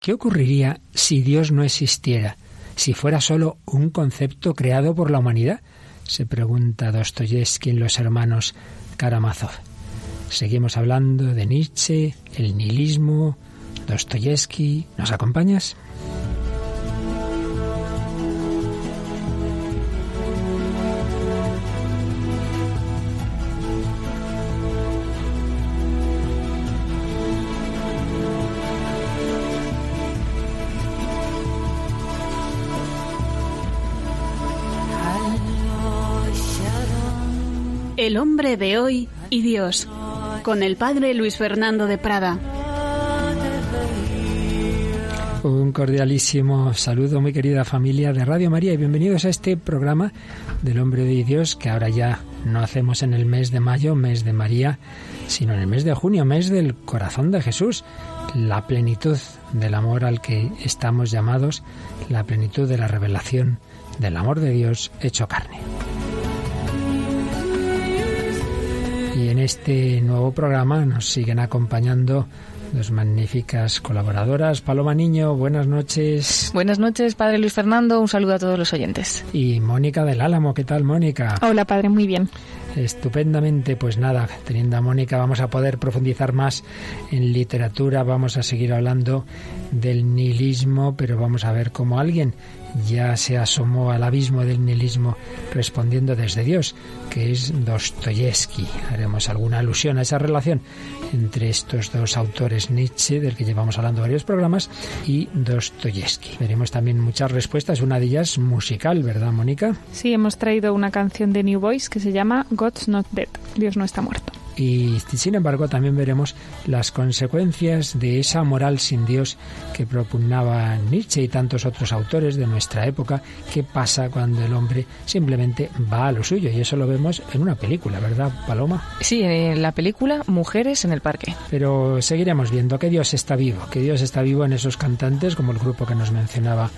¿Qué ocurriría si Dios no existiera? Si fuera solo un concepto creado por la humanidad? Se pregunta Dostoyevsky en Los Hermanos Karamazov. Seguimos hablando de Nietzsche, el nihilismo, Dostoyevsky. ¿Nos acompañas? El hombre de hoy y Dios, con el padre Luis Fernando de Prada. Un cordialísimo saludo, muy querida familia de Radio María, y bienvenidos a este programa del hombre de Dios que ahora ya no hacemos en el mes de mayo, mes de María, sino en el mes de junio, mes del corazón de Jesús, la plenitud del amor al que estamos llamados, la plenitud de la revelación del amor de Dios hecho carne. En este nuevo programa nos siguen acompañando dos magníficas colaboradoras. Paloma Niño, buenas noches. Buenas noches, Padre Luis Fernando. Un saludo a todos los oyentes. Y Mónica del Álamo, ¿qué tal, Mónica? Hola, Padre, muy bien. Estupendamente, pues nada, teniendo a Mónica vamos a poder profundizar más en literatura, vamos a seguir hablando del nihilismo, pero vamos a ver cómo alguien ya se asomó al abismo del nihilismo respondiendo desde Dios, que es Dostoyevsky. Haremos alguna alusión a esa relación entre estos dos autores, Nietzsche, del que llevamos hablando varios programas, y Dostoyevsky. Veremos también muchas respuestas, una de ellas musical, ¿verdad, Mónica? Sí, hemos traído una canción de New Voice que se llama God's Not Dead, Dios no está muerto. Y sin embargo también veremos las consecuencias de esa moral sin Dios que propugnaba Nietzsche y tantos otros autores de nuestra época. ¿Qué pasa cuando el hombre simplemente va a lo suyo? Y eso lo vemos en una película, ¿verdad, Paloma? Sí, en la película Mujeres en el Parque. Pero seguiremos viendo que Dios está vivo, que Dios está vivo en esos cantantes, como el grupo que nos mencionaba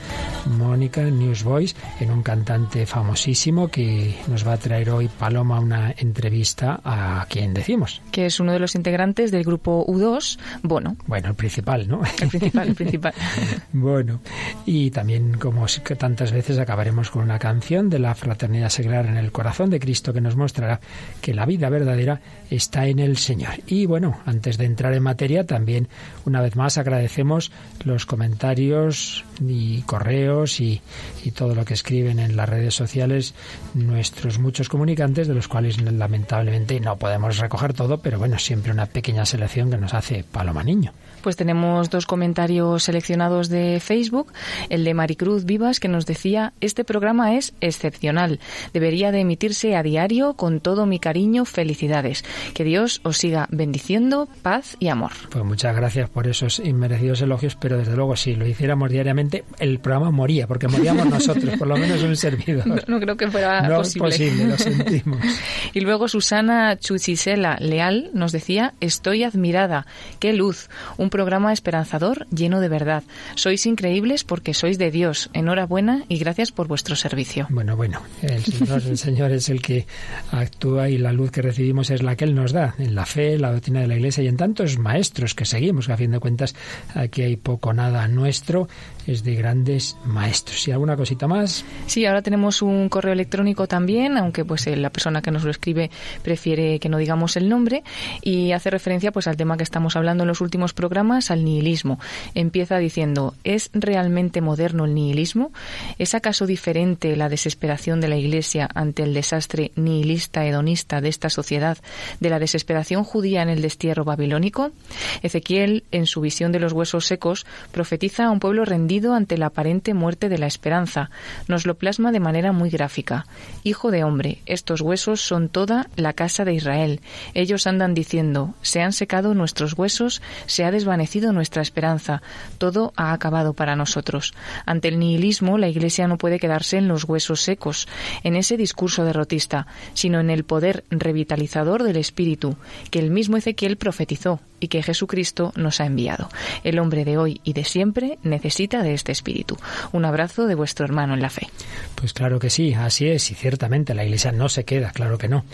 Mónica, Newsboys, en un cantante famosísimo que nos va a traer hoy Paloma una entrevista a quien decía que es uno de los integrantes del grupo U2, Bono. Bueno, el principal, ¿no? El principal, el principal. bueno, y también como tantas veces acabaremos con una canción de la Fraternidad Seglar en el Corazón de Cristo que nos mostrará que la vida verdadera está en el Señor. Y bueno, antes de entrar en materia, también una vez más agradecemos los comentarios y correos y, y todo lo que escriben en las redes sociales nuestros muchos comunicantes, de los cuales lamentablemente no podemos recoger todo, pero bueno, siempre una pequeña selección que nos hace Paloma Niño. Pues tenemos dos comentarios seleccionados de Facebook. El de Maricruz Vivas que nos decía, este programa es excepcional. Debería de emitirse a diario con todo mi cariño. Felicidades. Que Dios os siga bendiciendo, paz y amor. Pues muchas gracias por esos inmerecidos elogios, pero desde luego si lo hiciéramos diariamente, el programa moría, porque moríamos nosotros, por lo menos un servidor. No, creo que fuera no posible. Es posible, lo sentimos. y luego Susana Chuchisela Leal nos decía, estoy admirada. Qué luz. Un programa esperanzador lleno de verdad. Sois increíbles porque sois de Dios. Enhorabuena y gracias por vuestro servicio. Bueno, bueno, el Señor, el Señor es el que actúa y la luz que recibimos es la que Él nos da, en la fe, la doctrina de la Iglesia y en tantos maestros que seguimos, que a fin de cuentas aquí hay poco nada nuestro, es de grandes maestros. ¿Y alguna cosita más? Sí, ahora tenemos un correo electrónico también, aunque pues eh, la persona que nos lo escribe prefiere que no digamos el nombre y hace referencia pues al tema que estamos hablando en los últimos programas, al nihilismo. Empieza diciendo, ¿es realmente moderno el nihilismo? ¿Es acaso diferente la desesperación de la Iglesia ante el desastre nihilista hedonista de esta sociedad de la desesperación judía en el destierro babilónico? Ezequiel, en su visión de los huesos secos, profetiza a un pueblo rendido ante la aparente muerte de la esperanza. Nos lo plasma de manera muy gráfica. Hijo de hombre, estos huesos son toda la casa de Israel. Ellos andan diciendo, se han secado nuestros huesos, se ha desvanecido nuestra esperanza, todo ha acabado para nosotros. Ante el nihilismo, la Iglesia no puede quedarse en los huesos secos, en ese discurso derrotista, sino en el poder revitalizador del Espíritu, que el mismo Ezequiel profetizó. Y que Jesucristo nos ha enviado. El hombre de hoy y de siempre necesita de este espíritu. Un abrazo de vuestro hermano en la fe. Pues claro que sí, así es, y ciertamente la Iglesia no se queda, claro que no,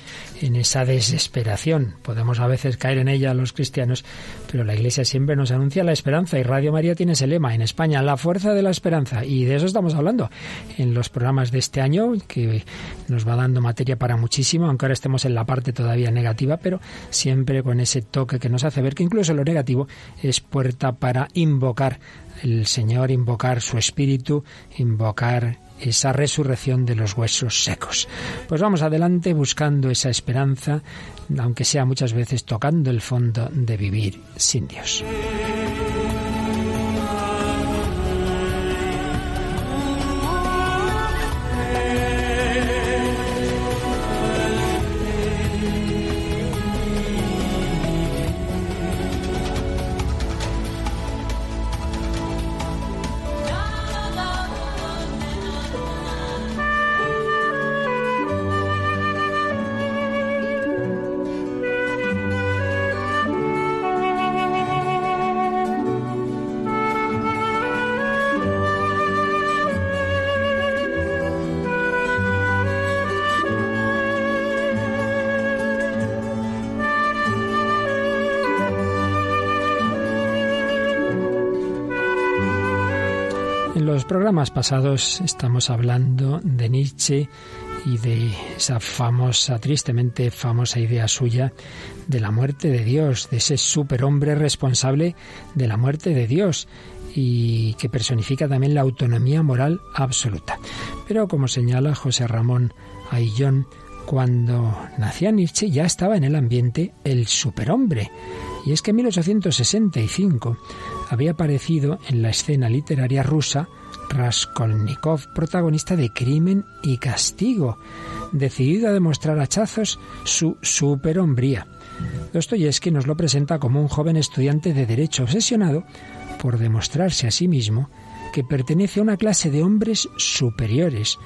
en esa desesperación. Podemos a veces caer en ella los cristianos, pero la Iglesia siempre nos anuncia la esperanza y Radio María tiene ese lema en España, la fuerza de la esperanza, y de eso estamos hablando en los programas de este año, que nos va dando materia para muchísimo, aunque ahora estemos en la parte todavía negativa, pero siempre con ese toque que nos hace ver que incluso lo negativo es puerta para invocar el Señor, invocar su espíritu, invocar esa resurrección de los huesos secos. Pues vamos adelante buscando esa esperanza, aunque sea muchas veces tocando el fondo de vivir sin Dios. Programas pasados estamos hablando de Nietzsche y de esa famosa, tristemente famosa idea suya de la muerte de Dios, de ese superhombre responsable de la muerte de Dios y que personifica también la autonomía moral absoluta. Pero como señala José Ramón Aillón, cuando nacía Nietzsche ya estaba en el ambiente el superhombre. Y es que en 1865 había aparecido en la escena literaria rusa Raskolnikov, protagonista de Crimen y Castigo, decidido a demostrar hachazos su superhombría. Dostoyevsky nos lo presenta como un joven estudiante de Derecho obsesionado por demostrarse a sí mismo que pertenece a una clase de hombres superiores,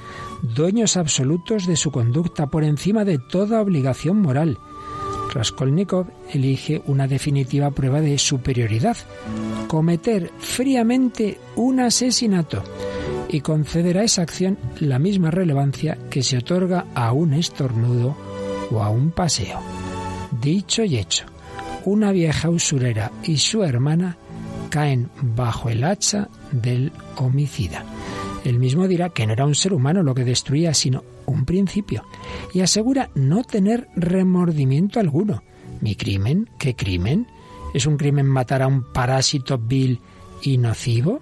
dueños absolutos de su conducta por encima de toda obligación moral. Raskolnikov elige una definitiva prueba de superioridad, cometer fríamente un asesinato y conceder a esa acción la misma relevancia que se otorga a un estornudo o a un paseo. Dicho y hecho, una vieja usurera y su hermana caen bajo el hacha del homicida. El mismo dirá que no era un ser humano lo que destruía, sino un principio, y asegura no tener remordimiento alguno. ¿Mi crimen? ¿Qué crimen? ¿Es un crimen matar a un parásito vil y nocivo?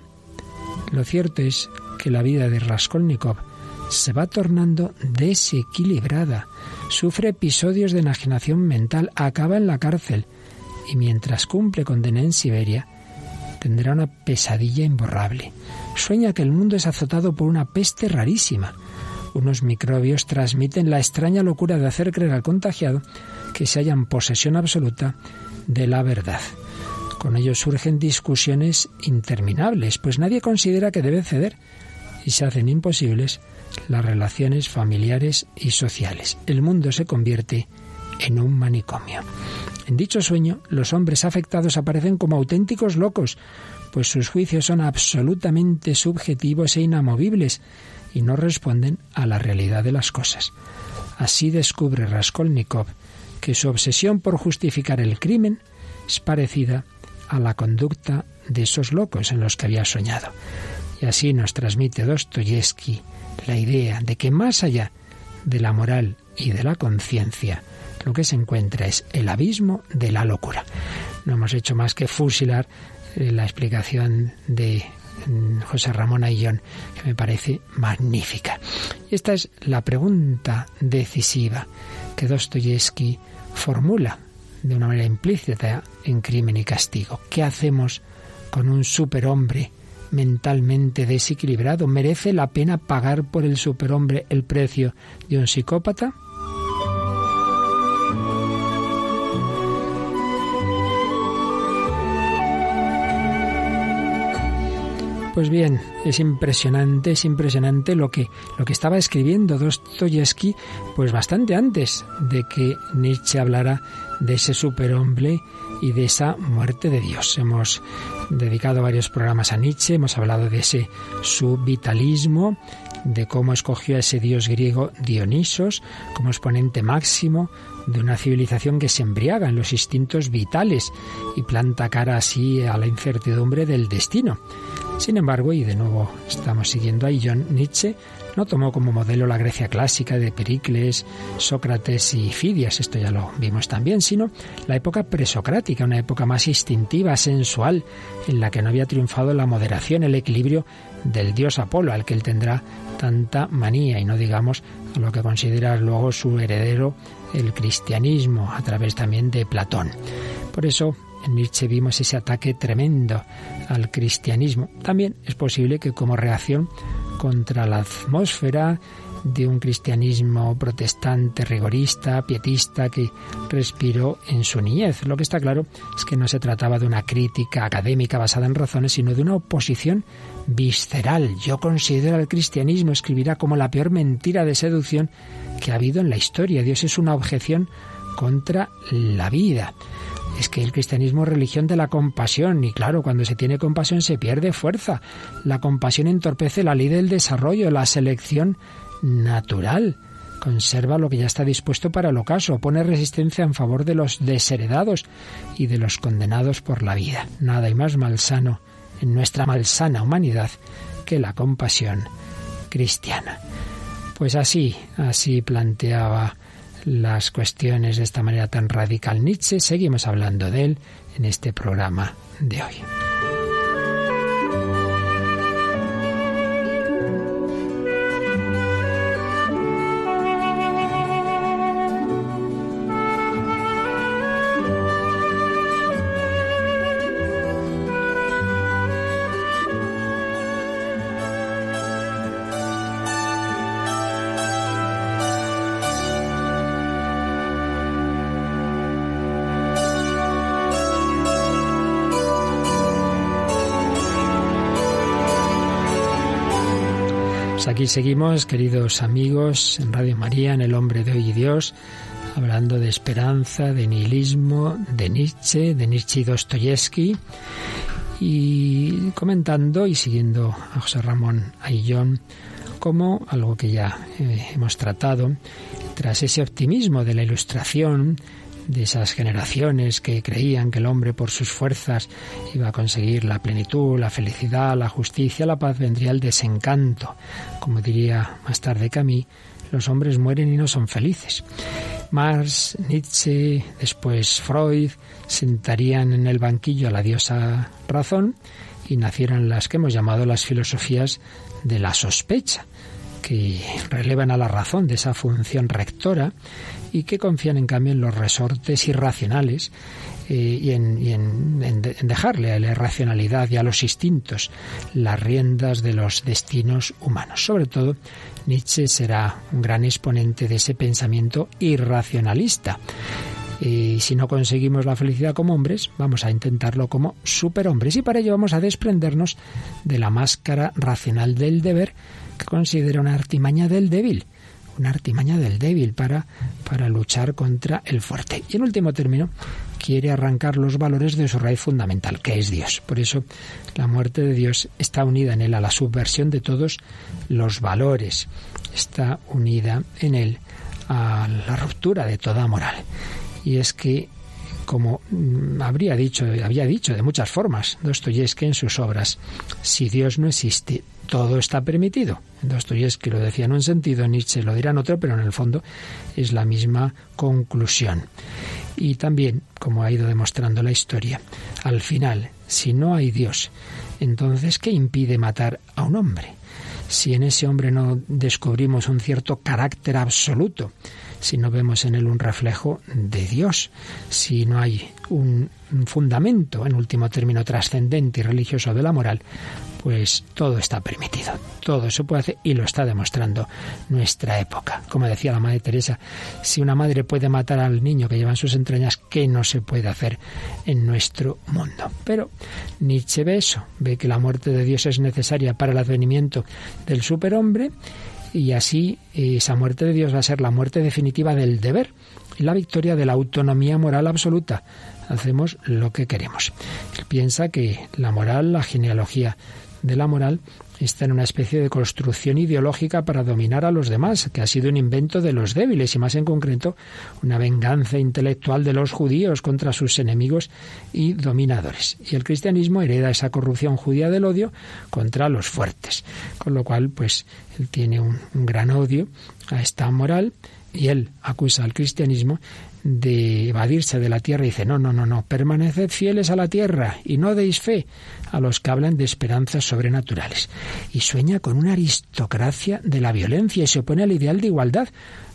Lo cierto es que la vida de Raskolnikov se va tornando desequilibrada, sufre episodios de enajenación mental, acaba en la cárcel y mientras cumple condena en Siberia, tendrá una pesadilla imborrable. Sueña que el mundo es azotado por una peste rarísima. Unos microbios transmiten la extraña locura de hacer creer al contagiado que se haya en posesión absoluta de la verdad. Con ello surgen discusiones interminables, pues nadie considera que debe ceder y se hacen imposibles las relaciones familiares y sociales. El mundo se convierte en un manicomio. En dicho sueño, los hombres afectados aparecen como auténticos locos, pues sus juicios son absolutamente subjetivos e inamovibles y no responden a la realidad de las cosas. Así descubre Raskolnikov que su obsesión por justificar el crimen es parecida a la conducta de esos locos en los que había soñado. Y así nos transmite Dostoyevsky la idea de que más allá de la moral y de la conciencia, lo que se encuentra es el abismo de la locura. No hemos hecho más que fusilar la explicación de mm, José Ramón Ayllón, que me parece magnífica. Esta es la pregunta decisiva que Dostoyevsky formula de una manera implícita en Crimen y Castigo. ¿Qué hacemos con un superhombre mentalmente desequilibrado? ¿Merece la pena pagar por el superhombre el precio de un psicópata? Pues bien, es impresionante, es impresionante lo que, lo que estaba escribiendo Dostoyevsky, pues bastante antes de que Nietzsche hablara de ese superhombre y de esa muerte de Dios. Hemos dedicado varios programas a Nietzsche, hemos hablado de ese subvitalismo, de cómo escogió a ese dios griego Dionisos como exponente máximo de una civilización que se embriaga en los instintos vitales y planta cara así a la incertidumbre del destino. Sin embargo, y de nuevo estamos siguiendo a John Nietzsche, no tomó como modelo la Grecia clásica de Pericles, Sócrates y Fidias, esto ya lo vimos también, sino la época presocrática, una época más instintiva, sensual, en la que no había triunfado la moderación, el equilibrio del dios Apolo, al que él tendrá tanta manía, y no digamos lo que considera luego su heredero, el cristianismo, a través también de Platón. Por eso en Nietzsche vimos ese ataque tremendo al cristianismo. También es posible que como reacción contra la atmósfera de un cristianismo protestante, rigorista, pietista, que respiró en su niñez. Lo que está claro es que no se trataba de una crítica académica basada en razones, sino de una oposición visceral. Yo considero al cristianismo, escribirá, como la peor mentira de seducción que ha habido en la historia. Dios es una objeción contra la vida es que el cristianismo es religión de la compasión y claro, cuando se tiene compasión se pierde fuerza. La compasión entorpece la ley del desarrollo, la selección natural. Conserva lo que ya está dispuesto para el ocaso, pone resistencia en favor de los desheredados y de los condenados por la vida. Nada hay más malsano en nuestra malsana humanidad que la compasión cristiana. Pues así, así planteaba las cuestiones de esta manera tan radical Nietzsche. Seguimos hablando de él en este programa de hoy. Aquí seguimos, queridos amigos, en Radio María, en El Hombre de Hoy y Dios, hablando de esperanza, de nihilismo, de Nietzsche, de Nietzsche y Dostoyevsky, y comentando y siguiendo a José Ramón Ayllón como algo que ya eh, hemos tratado, tras ese optimismo de la ilustración, de esas generaciones que creían que el hombre por sus fuerzas iba a conseguir la plenitud, la felicidad, la justicia, la paz, vendría el desencanto. Como diría más tarde Camille, los hombres mueren y no son felices. Marx, Nietzsche, después Freud sentarían en el banquillo a la diosa razón y nacieron las que hemos llamado las filosofías de la sospecha, que relevan a la razón de esa función rectora y que confían en cambio en los resortes irracionales eh, y, en, dejarle a la irracionalidad y a los instintos las riendas de los destinos humanos. Sobre todo, Nietzsche será un gran exponente de ese pensamiento irracionalista. Y si no conseguimos la felicidad como hombres, vamos a intentarlo como superhombres. Y para ello vamos a desprendernos de la máscara racional del deber considera una artimaña del débil una artimaña del débil para, para luchar contra el fuerte. Y en último término, quiere arrancar los valores de su raíz fundamental, que es Dios. Por eso la muerte de Dios está unida en él a la subversión de todos los valores, está unida en él a la ruptura de toda moral. Y es que como mm, habría dicho, había dicho de muchas formas Dostoyevsky en sus obras, si Dios no existe, todo está permitido. Dostoyevsky lo decía en un sentido, Nietzsche lo dirá en otro, pero en el fondo es la misma conclusión. Y también, como ha ido demostrando la historia, al final, si no hay Dios, entonces, ¿qué impide matar a un hombre? Si en ese hombre no descubrimos un cierto carácter absoluto, si no vemos en él un reflejo de Dios, si no hay un, fundamento, en último término, trascendente y religioso de la moral, pues todo está permitido, todo se puede hacer y lo está demostrando nuestra época. Como decía la Madre Teresa, si una madre puede matar al niño que lleva en sus entrañas, ¿qué no se puede hacer en nuestro mundo? Pero Nietzsche ve eso, ve que la muerte de Dios es necesaria para el advenimiento del superhombre y así esa muerte de Dios va a ser la muerte definitiva del deber y la victoria de la autonomía moral absoluta. Hacemos lo que queremos. Él piensa que la moral, la genealogía de la moral, está en una especie de construcción ideológica para dominar a los demás, que ha sido un invento de los débiles y más en concreto una venganza intelectual de los judíos contra sus enemigos y dominadores. Y el cristianismo hereda esa corrupción judía del odio contra los fuertes, con lo cual pues él tiene un, un gran odio a esta moral y él acusa al cristianismo de evadirse de la tierra y dice, no, no, no, no, permaneced fieles a la tierra y no deis fe a los que hablan de esperanzas sobrenaturales. Y sueña con una aristocracia de la violencia y se opone al ideal de igualdad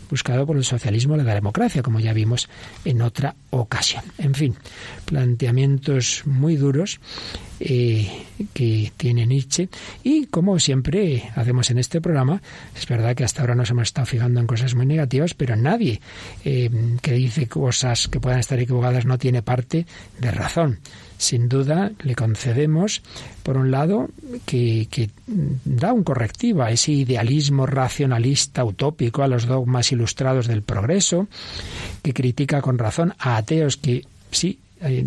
buscado por el socialismo y la democracia, como ya vimos en otra ocasión. En fin, planteamientos muy duros eh, que tiene Nietzsche. Y como siempre hacemos en este programa, es verdad que hasta ahora nos hemos estado fijando en cosas muy negativas, pero nadie eh, que dice cosas que puedan estar equivocadas no tiene parte de razón. Sin duda le concedemos, por un lado, que, que, da un correctivo a ese idealismo racionalista utópico, a los dogmas ilustrados del progreso, que critica con razón a ateos que sí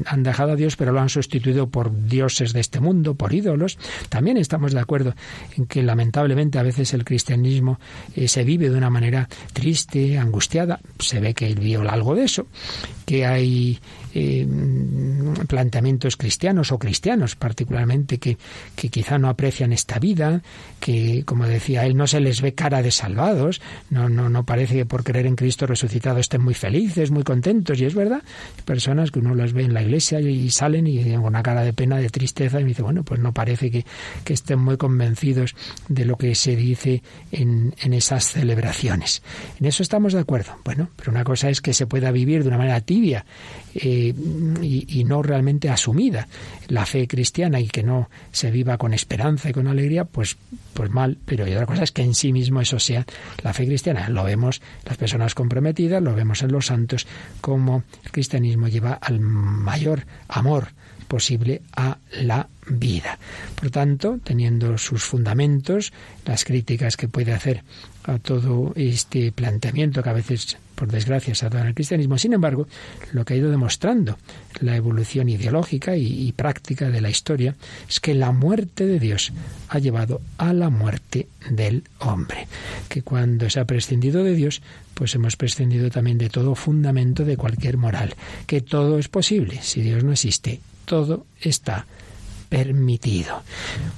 han dejado a Dios, pero lo han sustituido por dioses de este mundo, por ídolos. También estamos de acuerdo en que lamentablemente a veces el cristianismo eh, se vive de una manera triste, angustiada. Se ve que él vio algo de eso, que hay eh, planteamientos cristianos o cristianos particularmente que, que quizá no aprecian esta vida, que como decía él no se les ve cara de salvados, no, no, no parece que por creer en Cristo resucitado estén muy felices, muy contentos, y es verdad, personas que uno las ve en la iglesia y salen y con una cara de pena, de tristeza, y me dice, bueno, pues no parece que, que estén muy convencidos de lo que se dice en, en esas celebraciones. En eso estamos de acuerdo. Bueno, pero una cosa es que se pueda vivir de una manera tibia eh, y, no realmente asumida la fe cristiana y que no se viva con esperanza y con alegría, pues, pues mal. Pero y otra cosa es que en sí mismo eso sea la fe cristiana. Lo vemos las personas comprometidas, lo vemos en los santos, como el cristianismo lleva al mayor amor posible a la vida. Por tanto, teniendo sus fundamentos, las críticas que puede hacer a todo este planteamiento que a veces, por desgracia, se ha dado en el cristianismo, sin embargo, lo que ha ido demostrando la evolución ideológica y, y práctica de la historia es que la muerte de Dios ha llevado a la muerte del hombre. Que cuando se ha prescindido de Dios, pues hemos prescindido también de todo fundamento de cualquier moral. Que todo es posible. Si Dios no existe, todo está permitido.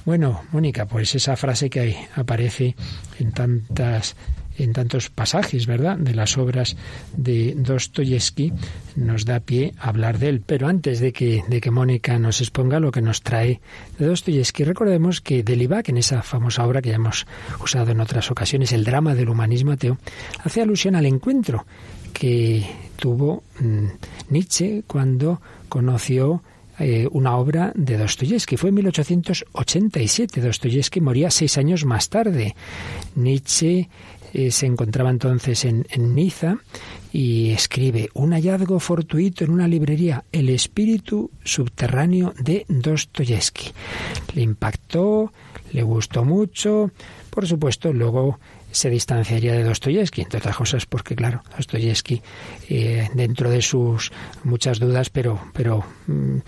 Bueno, Mónica, pues esa frase que aparece en tantas en tantos pasajes, ¿verdad?, de las obras de Dostoyevsky, nos da pie a hablar de él. Pero antes de que, de que Mónica nos exponga lo que nos trae de Dostoyevsky, recordemos que Delibac, en esa famosa obra que ya hemos usado en otras ocasiones, el drama del humanismo ateo, hace alusión al encuentro que tuvo mm, Nietzsche cuando conoció eh, una obra de Dostoyevsky. Fue en 1887. Dostoyevsky moría seis años más tarde. Nietzsche eh, se encontraba entonces en, en Niza y escribe un hallazgo fortuito en una librería, el espíritu subterráneo de Dostoyevsky. Le impactó, le gustó mucho, por supuesto, luego se distanciaría de Dostoyevsky, entre otras cosas porque, claro, Dostoyevsky, eh, dentro de sus muchas dudas, pero, pero mm,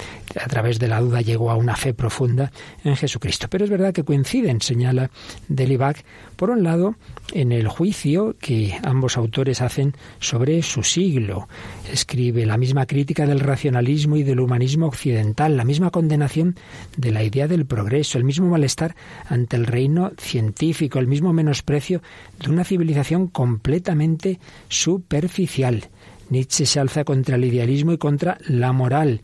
a través de la duda llegó a una fe profunda en Jesucristo. Pero es verdad que coinciden, señala Delibac, por un lado, en el juicio que ambos autores hacen sobre su siglo. Escribe la misma crítica del racionalismo y del humanismo occidental, la misma condenación de la idea del progreso, el mismo malestar ante el reino científico, el mismo menosprecio de una civilización completamente superficial. Nietzsche se alza contra el idealismo y contra la moral.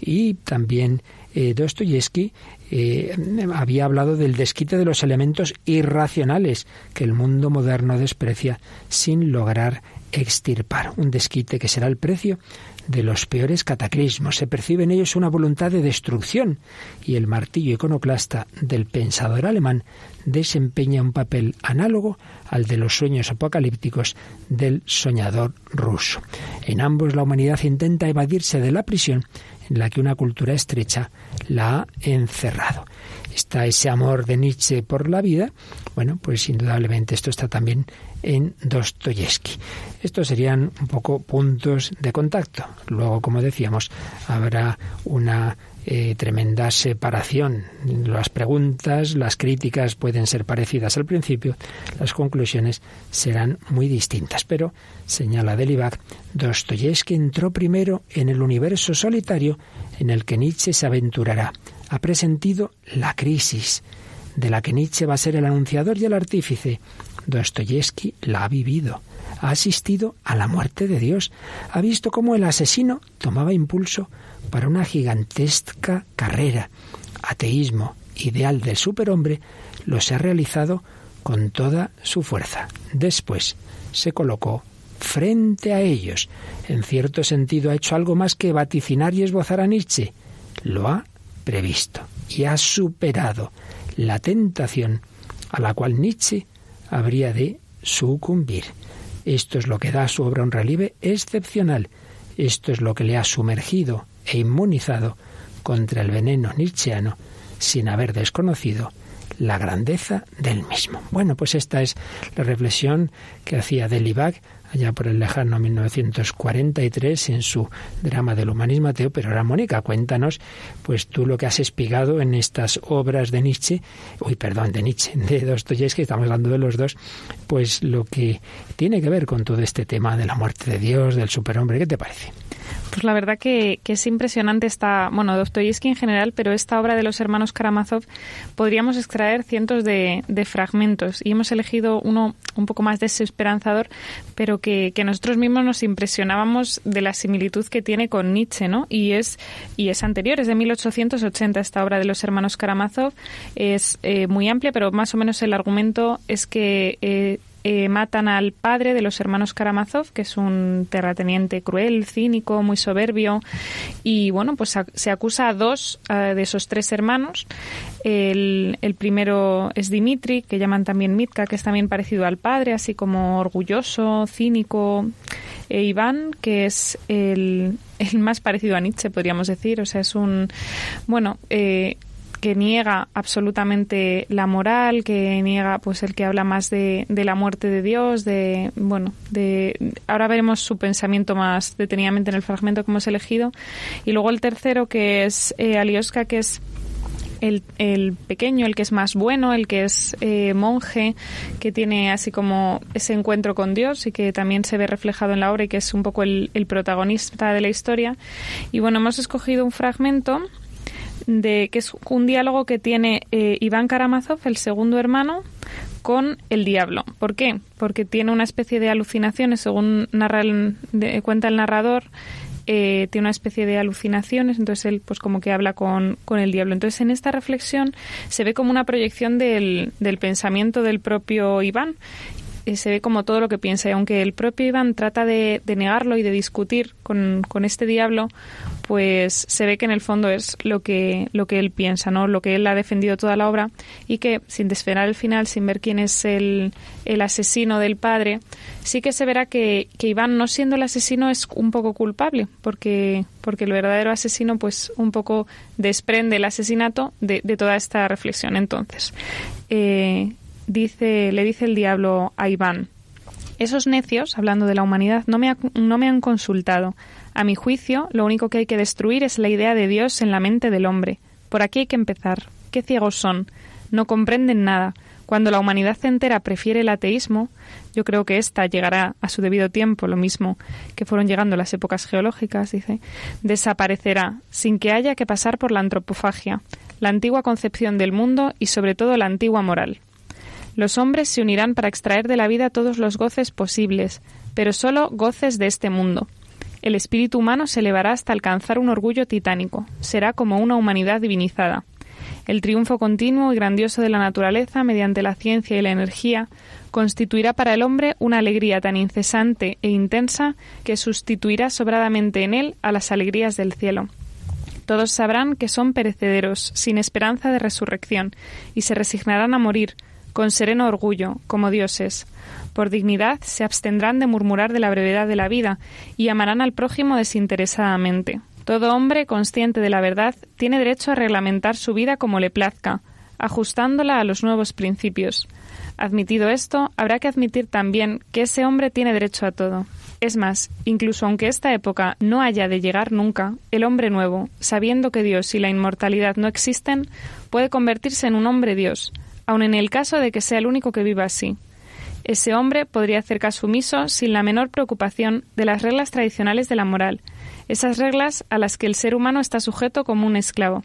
Y también eh, Dostoyevsky eh, había hablado del desquite de los elementos irracionales que el mundo moderno desprecia sin lograr extirpar. Un desquite que será el precio de los peores cataclismos. Se percibe en ellos una voluntad de destrucción y el martillo iconoclasta del pensador alemán desempeña un papel análogo al de los sueños apocalípticos del soñador ruso. En ambos la humanidad intenta evadirse de la prisión en la que una cultura estrecha la ha encerrado. Está ese amor de Nietzsche por la vida, bueno, pues indudablemente esto está también en Dostoyevsky. Estos serían un poco puntos de contacto. Luego, como decíamos, habrá una eh, tremenda separación. Las preguntas, las críticas pueden ser parecidas al principio, las conclusiones serán muy distintas. Pero, señala Delibac, Dostoyevsky entró primero en el universo solitario en el que Nietzsche se aventurará. Ha presentido la crisis, de la que Nietzsche va a ser el anunciador y el artífice. Dostoyevsky la ha vivido, ha asistido a la muerte de Dios, ha visto cómo el asesino tomaba impulso para una gigantesca carrera. Ateísmo, ideal del superhombre, los ha realizado con toda su fuerza. Después se colocó frente a ellos. En cierto sentido ha hecho algo más que vaticinar y esbozar a Nietzsche. Lo ha previsto y ha superado la tentación a la cual Nietzsche habría de sucumbir. Esto es lo que da a su obra un relieve excepcional. Esto es lo que le ha sumergido e inmunizado contra el veneno nietzscheano sin haber desconocido la grandeza del mismo. Bueno, pues esta es la reflexión que hacía Delibac allá por el lejano 1943 en su drama del humanismo ateo. Pero ahora, Mónica, cuéntanos, pues tú lo que has espigado en estas obras de Nietzsche, uy, perdón, de Nietzsche, de Dostoyevsky, estamos hablando de los dos, pues lo que tiene que ver con todo este tema de la muerte de Dios, del superhombre, ¿qué te parece? Pues la verdad que, es impresionante esta, bueno, Dostoyevsky en general, pero esta obra de los hermanos Karamazov podríamos extraer cientos de, fragmentos y hemos elegido uno un poco más desesperanzador, pero que, nosotros mismos nos impresionábamos de la similitud que tiene con Nietzsche, ¿no? Y es, y es anterior, es de 1880 esta obra de los hermanos Karamazov, es eh, muy amplia, pero más o menos el argumento es que eh, eh, matan al padre de los hermanos Karamazov, que es un terrateniente cruel, cínico, muy soberbio, y bueno, pues se acusa a dos de esos tres hermanos. El, primero es Dimitri, que llaman también Mitka, que es también parecido al padre, así como orgulloso, cínico. E Iván, que es el, el más parecido a Nietzsche, podríamos decir. O sea, es un. Bueno, eh, que niega absolutamente la moral, que niega pues el que habla más de, la muerte de Dios, de bueno, de ahora veremos su pensamiento más detenidamente en el fragmento que hemos elegido y luego el tercero que es eh, Alioska que es el, el, pequeño, el que es más bueno, el que es eh, monje, que tiene así como ese encuentro con Dios y que también se ve reflejado en la obra y que es un poco el, el protagonista de la historia. Y bueno, hemos escogido un fragmento de que es un diálogo que tiene eh, Iván Karamazov, el segundo hermano, con el diablo. ¿Por qué? Porque tiene una especie de alucinaciones, según narra cuenta el narrador, eh, tiene una especie de alucinaciones, entonces él pues como que habla con, con, el diablo. Entonces en esta reflexión se ve como una proyección del, del pensamiento del propio Iván eh, se ve como todo lo que piensa y aunque el propio Iván trata de, de negarlo y de discutir con, con, este diablo, pues se ve que en el fondo es lo que, lo que él piensa, ¿no? Lo que él ha defendido toda la obra y que sin desvelar el final, sin ver quién es el, el asesino del padre, sí que se verá que, que, Iván, no siendo el asesino, es un poco culpable, porque, porque el verdadero asesino, pues un poco desprende el asesinato de, de toda esta reflexión. Entonces, eh, dice, le dice el diablo a Iván, esos necios, hablando de la humanidad, no me, no me han consultado. A mi juicio, lo único que hay que destruir es la idea de Dios en la mente del hombre. Por aquí hay que empezar. Qué ciegos son. No comprenden nada. Cuando la humanidad entera prefiere el ateísmo, yo creo que ésta llegará a su debido tiempo, lo mismo que fueron llegando las épocas geológicas, dice, desaparecerá, sin que haya que pasar por la antropofagia, la antigua concepción del mundo y sobre todo la antigua moral. Los hombres se unirán para extraer de la vida todos los goces posibles, pero solo goces de este mundo. El espíritu humano se elevará hasta alcanzar un orgullo titánico. Será como una humanidad divinizada. El triunfo continuo y grandioso de la naturaleza mediante la ciencia y la energía constituirá para el hombre una alegría tan incesante e intensa que sustituirá sobradamente en él a las alegrías del cielo. Todos sabrán que son perecederos, sin esperanza de resurrección, y se resignarán a morir, con sereno orgullo, como dioses. Por dignidad se abstendrán de murmurar de la brevedad de la vida y amarán al prójimo desinteresadamente. Todo hombre consciente de la verdad tiene derecho a reglamentar su vida como le plazca, ajustándola a los nuevos principios. Admitido esto, habrá que admitir también que ese hombre tiene derecho a todo. Es más, incluso aunque esta época no haya de llegar nunca, el hombre nuevo, sabiendo que Dios y la inmortalidad no existen, puede convertirse en un hombre Dios, aun en el caso de que sea el único que viva así. Ese hombre podría hacer caso omiso sin la menor preocupación de las reglas tradicionales de la moral, esas reglas a las que el ser humano está sujeto como un esclavo.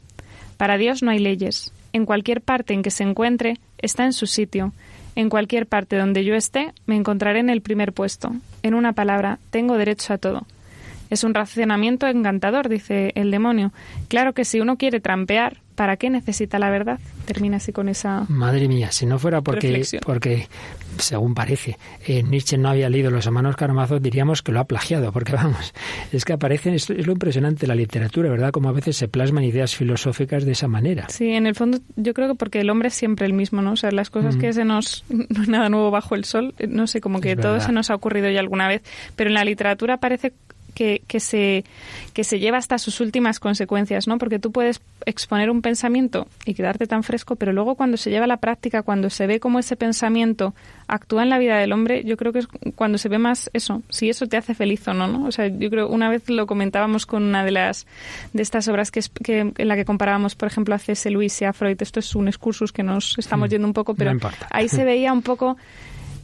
Para Dios no hay leyes. En cualquier parte en que se encuentre, está en su sitio, en cualquier parte donde yo esté, me encontraré en el primer puesto. En una palabra, tengo derecho a todo. Es un racionamiento encantador, dice el demonio. Claro que si uno quiere trampear, ¿para qué necesita la verdad? Termina así con esa. Madre mía, si no fuera porque, porque según parece, eh, Nietzsche no había leído Los hermanos Karamazov, diríamos que lo ha plagiado, porque vamos, es que aparecen, es, lo impresionante de la literatura, ¿verdad? Como a veces se plasman ideas filosóficas de esa manera. Sí, en el fondo yo creo que porque el hombre es siempre el mismo, ¿no? O sea, las cosas que se nos. No hay nada nuevo bajo el sol, eh, no sé, como que todo se nos ha ocurrido ya alguna vez, pero en la literatura parece que, que, se, que se lleva hasta sus últimas consecuencias, ¿no? Porque tú puedes exponer un pensamiento y quedarte tan fresco, pero luego cuando se lleva a la práctica, cuando se ve cómo ese pensamiento actúa en la vida del hombre, yo creo que es cuando se ve más eso, si eso te hace feliz o no, ¿no? O sea, yo creo, una vez lo comentábamos con una de las, de estas obras que, que en la que comparábamos, por ejemplo, a C.S. Lewis y a Freud, esto es un excursus que nos estamos mm, yendo un poco, pero ahí se veía un poco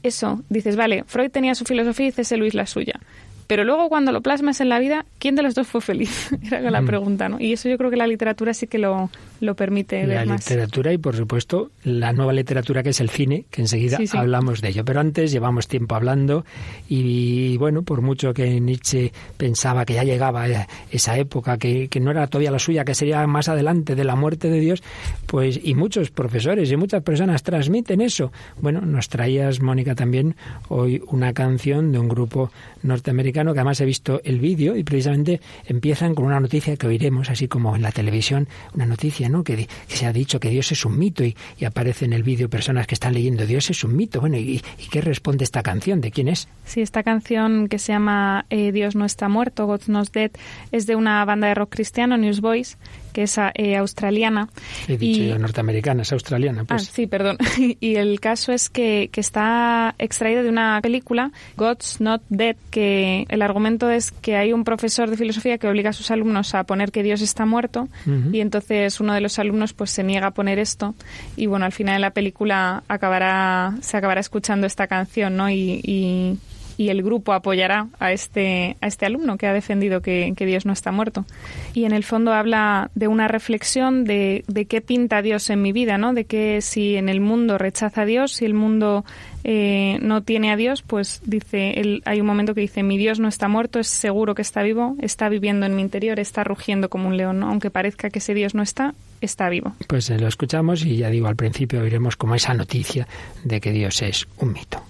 eso, dices, vale, Freud tenía su filosofía y C.S. Lewis la suya. Pero luego cuando lo plasmas en la vida, ¿quién de los dos fue feliz? Era la mm. pregunta, ¿no? Y eso yo creo que la literatura sí que lo, lo permite la ver más. La literatura y, por supuesto, la nueva literatura que es el cine, que enseguida hablamos de ello. Pero antes llevamos tiempo hablando y, bueno, por mucho que Nietzsche pensaba que ya llegaba esa época, que, que no era todavía la suya, que sería más adelante de la muerte de Dios, pues, y muchos profesores y muchas personas transmiten eso. Bueno, nos traías, Mónica, también hoy una canción de un grupo norteamericano que además he visto el vídeo y precisamente empiezan con una noticia que oiremos, así como en la televisión, una noticia ¿no? que, se ha dicho que Dios es un mito y, aparece en el vídeo personas que están leyendo Dios es un mito. Bueno, ¿y, qué responde esta canción? ¿De quién es? Sí, esta canción que se llama eh, Dios no está muerto, God's not dead, es de una banda de rock cristiano, Newsboys, que es eh, australiana. He dicho yo norteamericana, es australiana. Pues. Ah, sí, perdón. y el caso es que, que está extraída de una película, God's Not Dead, que el argumento es que hay un profesor de filosofía que obliga a sus alumnos a poner que Dios está muerto y entonces uno de los alumnos pues se niega a poner esto y bueno, al final de la película acabará, se acabará escuchando esta canción, ¿no? y y el grupo apoyará a este, a este alumno que ha defendido que, Dios no está muerto. Y en el fondo habla de una reflexión de, qué pinta Dios en mi vida, ¿no? De que si en el mundo rechaza a Dios, si el mundo eh, no tiene a Dios, pues dice, él, hay un momento que dice, mi Dios no está muerto, es seguro que está vivo, está viviendo en mi interior, está rugiendo como un león. Aunque parezca que ese Dios no está, está vivo. Pues eh, lo escuchamos y ya digo, al principio oiremos como esa noticia de que Dios es un mito.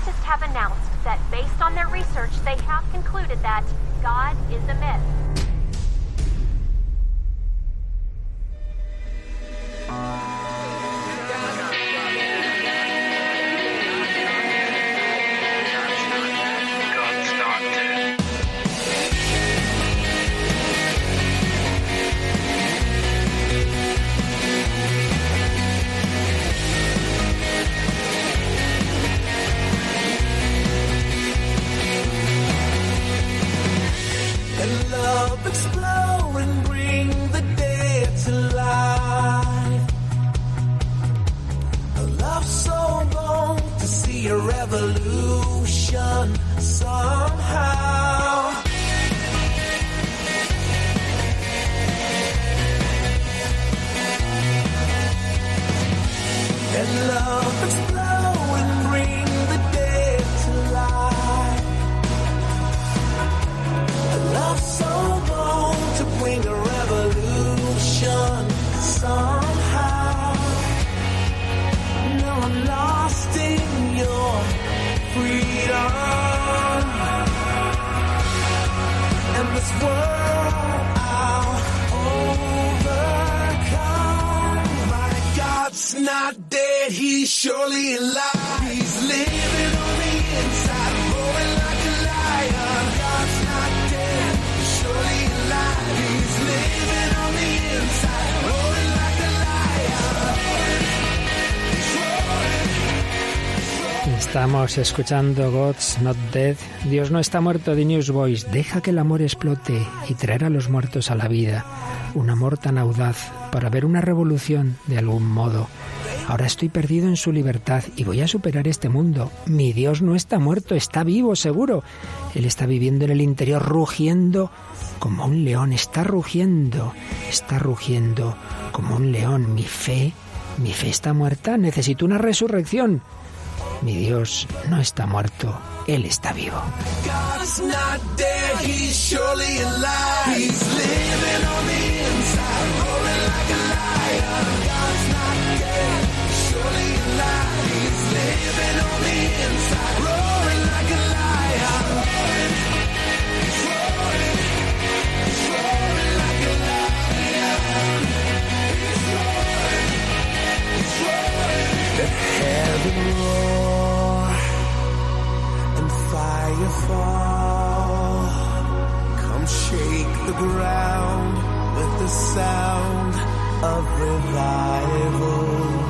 Scientists have announced that based on their research, they have concluded that God is a myth. Estamos escuchando God's Not Dead. Dios no está muerto de Newsboys. Deja que el amor explote y traer a los muertos a la vida. Un amor tan audaz para ver una revolución de algún modo Ahora estoy perdido en su libertad y voy a superar este mundo. Mi Dios no está muerto, está vivo, seguro. Él está viviendo en el interior, rugiendo como un león. Está rugiendo, está rugiendo como un león. Mi fe, mi fe está muerta. Necesito una resurrección. Mi Dios no está muerto, Él está vivo. ground with the sound of revival. Ground with the sound of revival.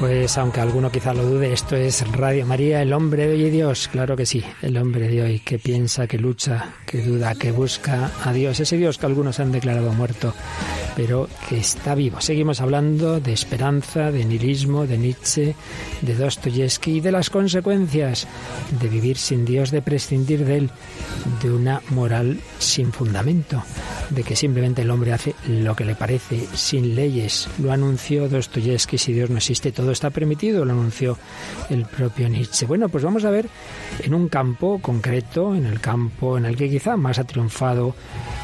Pues aunque alguno quizá lo dude, esto es Radio María, el hombre de hoy y Dios. Claro que sí, el hombre de hoy que piensa, que lucha, que duda, que busca a Dios. Ese Dios que algunos han declarado muerto, pero que está vivo. Seguimos hablando de esperanza, de nihilismo, de Nietzsche, de Dostoyevsky y de las consecuencias de vivir sin Dios, de prescindir de él, de una moral sin fundamento, de que simplemente el hombre hace lo que le parece, sin leyes. Lo anunció Dostoyevsky, si Dios no existe, todo está permitido, lo anunció el propio Nietzsche. Bueno, pues vamos a ver en un campo concreto, en el campo en el que quizá más ha triunfado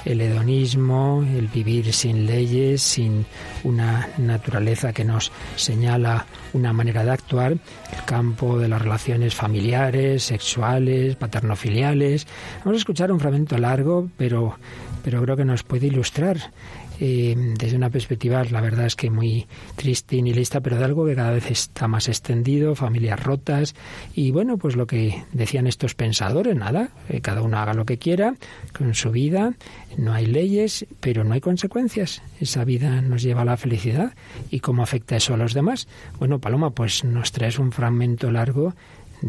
el hedonismo, el vivir sin leyes, sin una naturaleza que nos señala una manera de actuar, el campo de las relaciones familiares, sexuales, paternofiliales. Vamos a escuchar un fragmento largo, pero, pero creo que nos puede ilustrar eh, desde una perspectiva, la verdad es que muy triste y nihilista, pero de algo que cada vez está más extendido, familias rotas y bueno, pues lo que decían estos pensadores, nada, eh, cada uno haga lo que quiera con su vida, no hay leyes, pero no hay consecuencias. Esa vida nos lleva a la felicidad y cómo afecta eso a los demás. Bueno, Paloma, pues nos traes un fragmento largo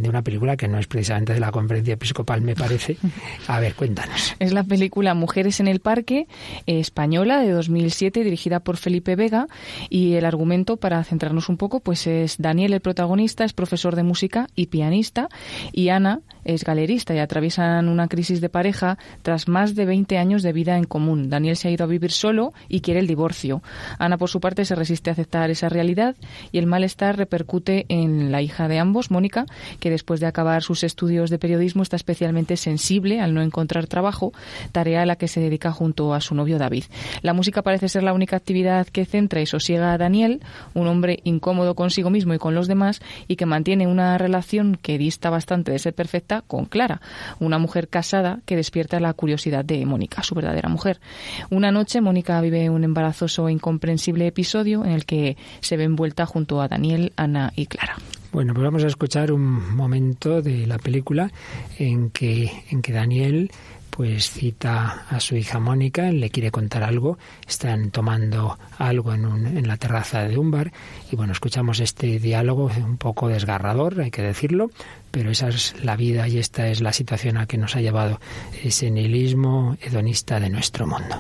de una película que no es precisamente de la conferencia episcopal, me parece. A ver, cuéntanos. Es la película Mujeres en el Parque, eh, española, de 2007, dirigida por Felipe Vega. Y el argumento, para centrarnos un poco, pues es Daniel, el protagonista, es profesor de música y pianista, y Ana es galerista y atraviesan una crisis de pareja tras más de 20 años de vida en común. Daniel se ha ido a vivir solo y quiere el divorcio. Ana, por su parte, se resiste a aceptar esa realidad y el malestar repercute en la hija de ambos, Mónica, que después de acabar sus estudios de periodismo está especialmente sensible al no encontrar trabajo, tarea a la que se dedica junto a su novio David. La música parece ser la única actividad que centra y sosiega a Daniel, un hombre incómodo consigo mismo y con los demás, y que mantiene una relación que dista bastante de ser perfecta con Clara, una mujer casada que despierta la curiosidad de Mónica, su verdadera mujer. Una noche Mónica vive un embarazoso e incomprensible episodio en el que se ve envuelta junto a Daniel, Ana y Clara. Bueno, pues vamos a escuchar un momento de la película en que, en que Daniel pues cita a su hija Mónica, le quiere contar algo, están tomando algo en, un, en la terraza de un bar y bueno, escuchamos este diálogo un poco desgarrador, hay que decirlo, pero esa es la vida y esta es la situación a que nos ha llevado ese nihilismo hedonista de nuestro mundo.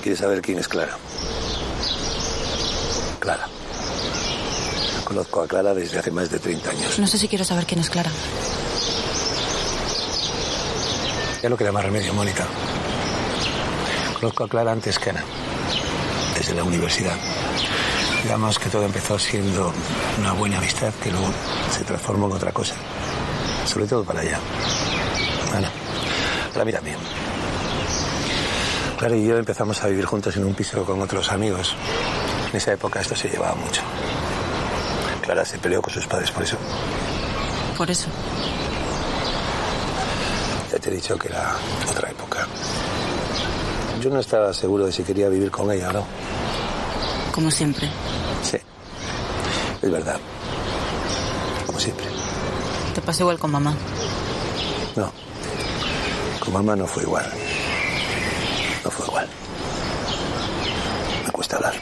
¿Quieres saber quién es Clara? Clara. Conozco a Clara desde hace más de 30 años. No sé si quiero saber quién es Clara. Ya lo que más remedio, Mónica. Conozco a Clara antes que Ana, desde la universidad. Digamos que todo empezó siendo una buena amistad que luego se transformó en otra cosa. Sobre todo para ella. Ana, para mí también. Clara y yo empezamos a vivir juntos en un piso con otros amigos. En esa época esto se llevaba mucho. Clara se peleó con sus padres por eso. Por eso. Ya te he dicho que era otra época. Yo no estaba seguro de si quería vivir con ella o no. Como siempre. Sí. Es verdad. Como siempre. Te pasó igual con mamá. No. Con mamá no fue igual. No fue igual. Me cuesta hablar.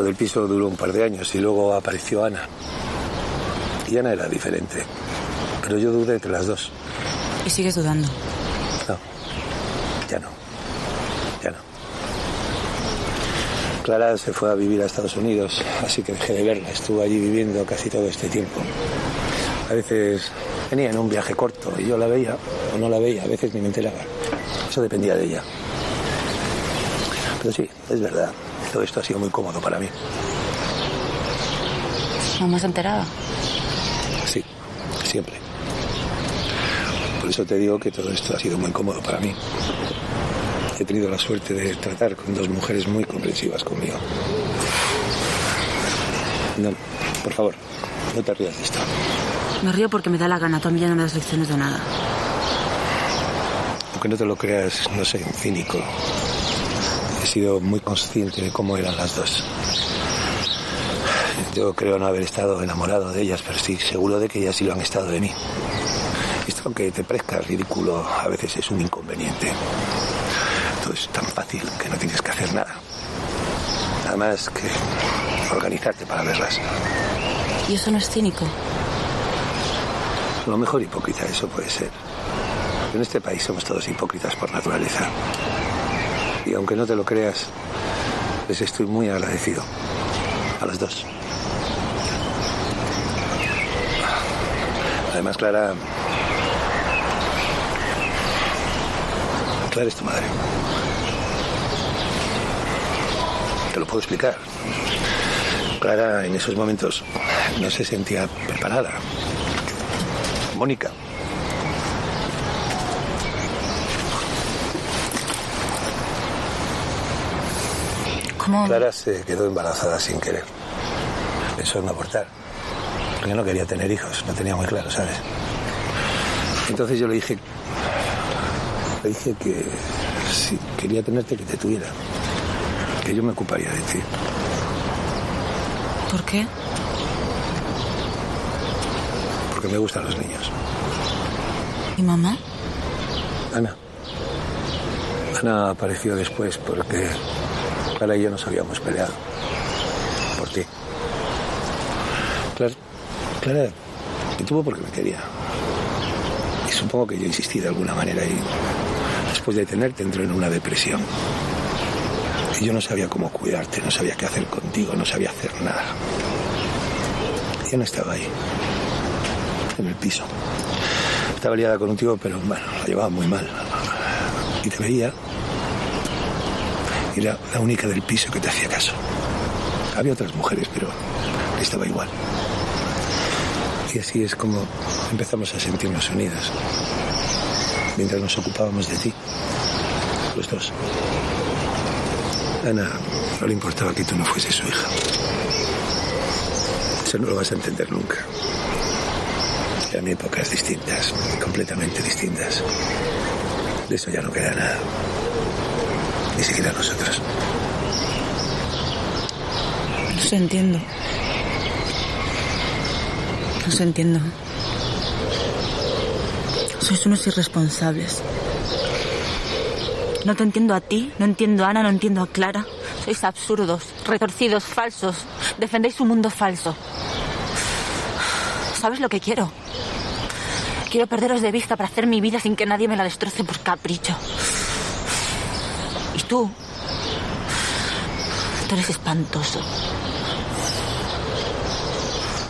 Lo del piso duró un par de años y luego apareció Ana. Y Ana era diferente. Pero yo dudé entre las dos. Y sigues dudando. No. Ya no. Ya no. Clara se fue a vivir a Estados Unidos, así que dejé de verla. Estuvo allí viviendo casi todo este tiempo. A veces venía en un viaje corto y yo la veía o no la veía, a veces ni me enteraba. Eso dependía de ella. Pero sí, es verdad. Todo esto ha sido muy cómodo para mí. ¿Mamá se enteraba? Sí, siempre. Por eso te digo que todo esto ha sido muy cómodo para mí. He tenido la suerte de tratar con dos mujeres muy comprensivas conmigo. No, por favor, no te rías de esto. Me río porque me da la gana. Tú a mí ya no me das lecciones de nada. Aunque no te lo creas, no un cínico. Sido muy consciente de cómo eran las dos. Yo creo no haber estado enamorado de ellas, pero estoy seguro de que ellas sí lo han estado de mí. Esto, aunque te parezca ridículo, a veces es un inconveniente. Todo es tan fácil que no tienes que hacer nada. Nada más que organizarte para verlas. ¿Y eso no es cínico? A lo mejor hipócrita, eso puede ser. En este país somos todos hipócritas por naturaleza. Y aunque no te lo creas, les estoy muy agradecido. A las dos. Además, Clara... Clara es tu madre. Te lo puedo explicar. Clara en esos momentos no se sentía preparada. Mónica. ¿Cómo? Clara se quedó embarazada sin querer. Pensó en abortar. Porque no quería tener hijos, no tenía muy claro, ¿sabes? Entonces yo le dije. Le dije que si quería tenerte, que te tuviera. Que yo me ocuparía de ti. ¿Por qué? Porque me gustan los niños. ¿Y mamá? Ana. Ana apareció después porque Y yo nos habíamos peleado. Por ti. Clara, Clara me tuvo porque me quería. Y supongo que yo insistí de alguna manera y después de tenerte entró en una depresión. Y yo no sabía cómo cuidarte, no sabía qué hacer contigo, no sabía hacer nada. Y Ana estaba ahí, en el piso. Estaba liada con un tío, pero bueno, la llevaba muy mal. Y te veía. Era la única del piso que te hacía caso. Había otras mujeres, pero estaba igual. Y así es como empezamos a sentirnos unidas. Mientras nos ocupábamos de ti. Los dos. Ana no le importaba que tú no fueses su hija. Eso no lo vas a entender nunca. Eran épocas distintas, completamente distintas. De eso ya no queda nada. Ni siquiera nosotros. No sé, entiendo. No sé, entiendo. Sois unos irresponsables. No te entiendo a ti, no entiendo a Ana, no entiendo a Clara. Sois absurdos, retorcidos, falsos. Defendéis un mundo falso. ¿Sabes lo que quiero? Quiero perderos de vista para hacer mi vida sin que nadie me la destroce por capricho. Tú, tú eres espantoso.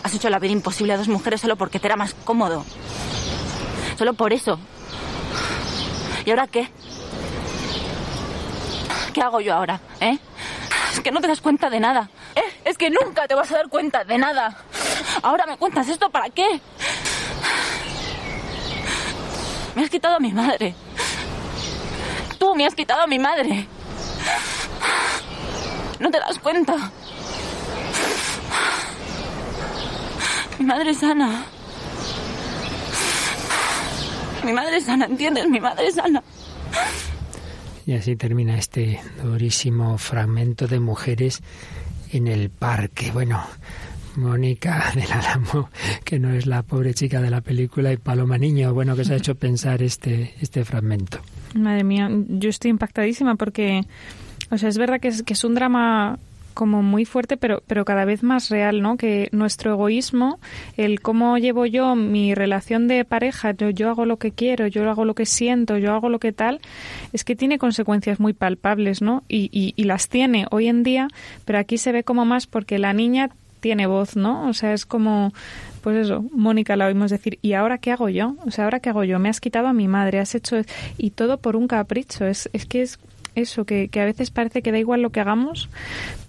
Has hecho la vida imposible a dos mujeres solo porque te era más cómodo. Solo por eso. ¿Y ahora qué? ¿Qué hago yo ahora? ¿Eh? Es que no te das cuenta de nada. ¿eh? Es que nunca te vas a dar cuenta de nada. Ahora me cuentas esto para qué. Me has quitado a mi madre. Tú me has quitado a mi madre. No te das cuenta. Mi madre es Ana. Mi madre es sana, ¿entiendes? Mi madre es sana. Y así termina este durísimo fragmento de mujeres en el parque. Bueno, Mónica del Álamo, que no es la pobre chica de la película, y Paloma Niño, bueno, que se ha hecho pensar este, este fragmento. Madre mía, yo estoy impactadísima porque, o sea, es verdad que es, que es un drama como muy fuerte, pero, pero cada vez más real, ¿no? Que nuestro egoísmo, el cómo llevo yo mi relación de pareja, yo, yo hago lo que quiero, yo hago lo que siento, yo hago lo que tal, es que tiene consecuencias muy palpables, ¿no? Y, y, y las tiene hoy en día, pero aquí se ve como más porque la niña tiene voz, ¿no? O sea, es como, pues eso, Mónica la oímos decir, ¿y ahora qué hago yo? O sea, ¿ahora qué hago yo? Me has quitado a mi madre, has hecho... Y todo por un capricho, es, es que es eso, que, que a veces parece que da igual lo que hagamos,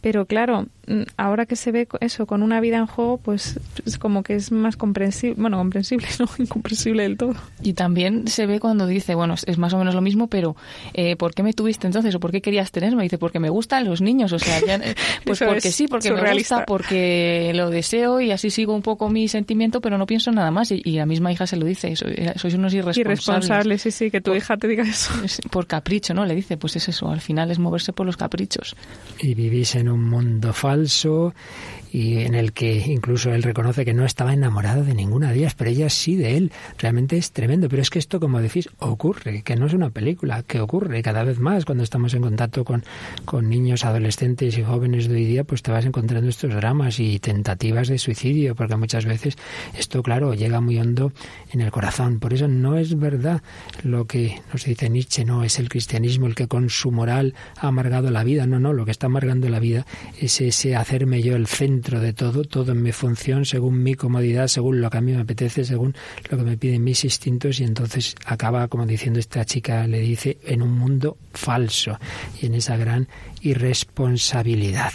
pero claro, mm, ahora que se ve eso con una vida en juego, pues es como que es más comprensible, bueno, comprensible, no incomprensible del todo. Y también se ve cuando dice, bueno, es más o menos lo mismo, pero eh, ¿por qué me tuviste entonces o por qué querías tenerme? Dice, porque me gustan los niños, o sea, ya, eh, pues porque sí, porque me gusta, porque lo deseo y así sigo un poco mi sentimiento, pero no pienso nada más. Y, y la misma hija se lo dice, eh, sois unos irresponsables. Irresponsables, sí, sí, que tu por, hija te diga eso. Por capricho, ¿no? Le dice, pues es eso, al final es moverse por los caprichos. Y vivís en un mundo falso y en el que incluso él reconoce que no estaba enamorado de ninguna de ellas, pero ella sí de él. Realmente es tremendo, pero es que esto, como decís, ocurre, que no es una película, que ocurre cada vez más cuando estamos en contacto con, con niños, adolescentes y jóvenes de hoy día, pues te vas encontrando estos dramas y tentativas de suicidio, porque muchas veces esto, claro, llega muy hondo en el corazón. Por eso no es verdad lo que nos dice Nietzsche, no es el cristianismo el que con su moral ha amargado la vida, no, no, lo que está amargando la vida es ese hacerme yo el centro de todo, todo en mi función, según mi comodidad, según lo que a mí me apetece, según lo que me piden mis instintos, y entonces acaba, como diciendo esta chica, le dice, en un mundo falso y en esa gran irresponsabilidad.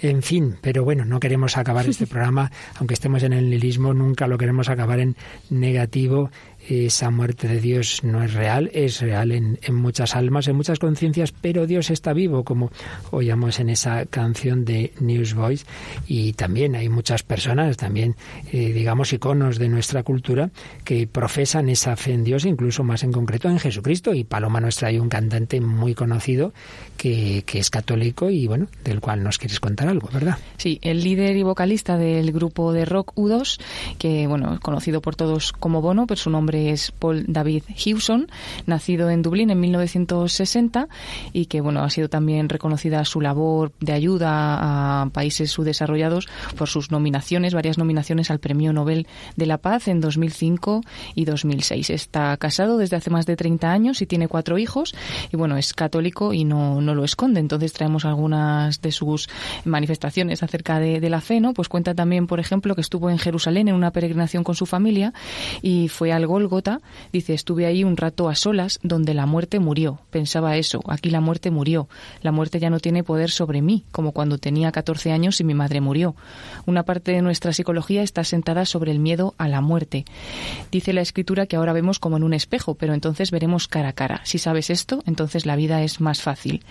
En fin, pero bueno, no queremos acabar este programa, aunque estemos en el nihilismo, nunca lo queremos acabar en negativo esa muerte de Dios no es real, es real en, muchas almas, en muchas conciencias, pero Dios está vivo, como oíamos en esa canción de Newsboys, y también hay muchas personas, también eh, digamos iconos de nuestra cultura, que profesan esa fe en Dios, incluso más en concreto en Jesucristo, y Paloma nos trae un cantante muy conocido que, que es católico y bueno, del cual nos quieres contar algo, ¿verdad? Sí, el líder y vocalista del grupo de rock U2, que bueno, conocido por todos como Bono, pero su nombre es Paul David Hewson, nacido en Dublín en 1960 y que bueno ha sido también reconocida su labor de ayuda a países subdesarrollados por sus nominaciones, varias nominaciones al Premio Nobel de la Paz en 2005 y 2006. Está casado desde hace más de 30 años y tiene cuatro hijos y bueno es católico y no, no lo esconde. Entonces traemos algunas de sus manifestaciones acerca de, la fe, ¿no? Pues cuenta también, por ejemplo, que estuvo en Jerusalén en una peregrinación con su familia y fue al Gólgota. Dice, estuve ahí un rato a solas donde la muerte murió. Pensaba eso, aquí la muerte murió. La muerte ya no tiene poder sobre mí, como cuando tenía 14 años y mi madre murió. Una parte de nuestra psicología está sentada sobre el miedo a la muerte. Dice la escritura que ahora vemos como en un espejo, pero entonces veremos cara a cara. Si sabes esto, entonces la vida es más fácil.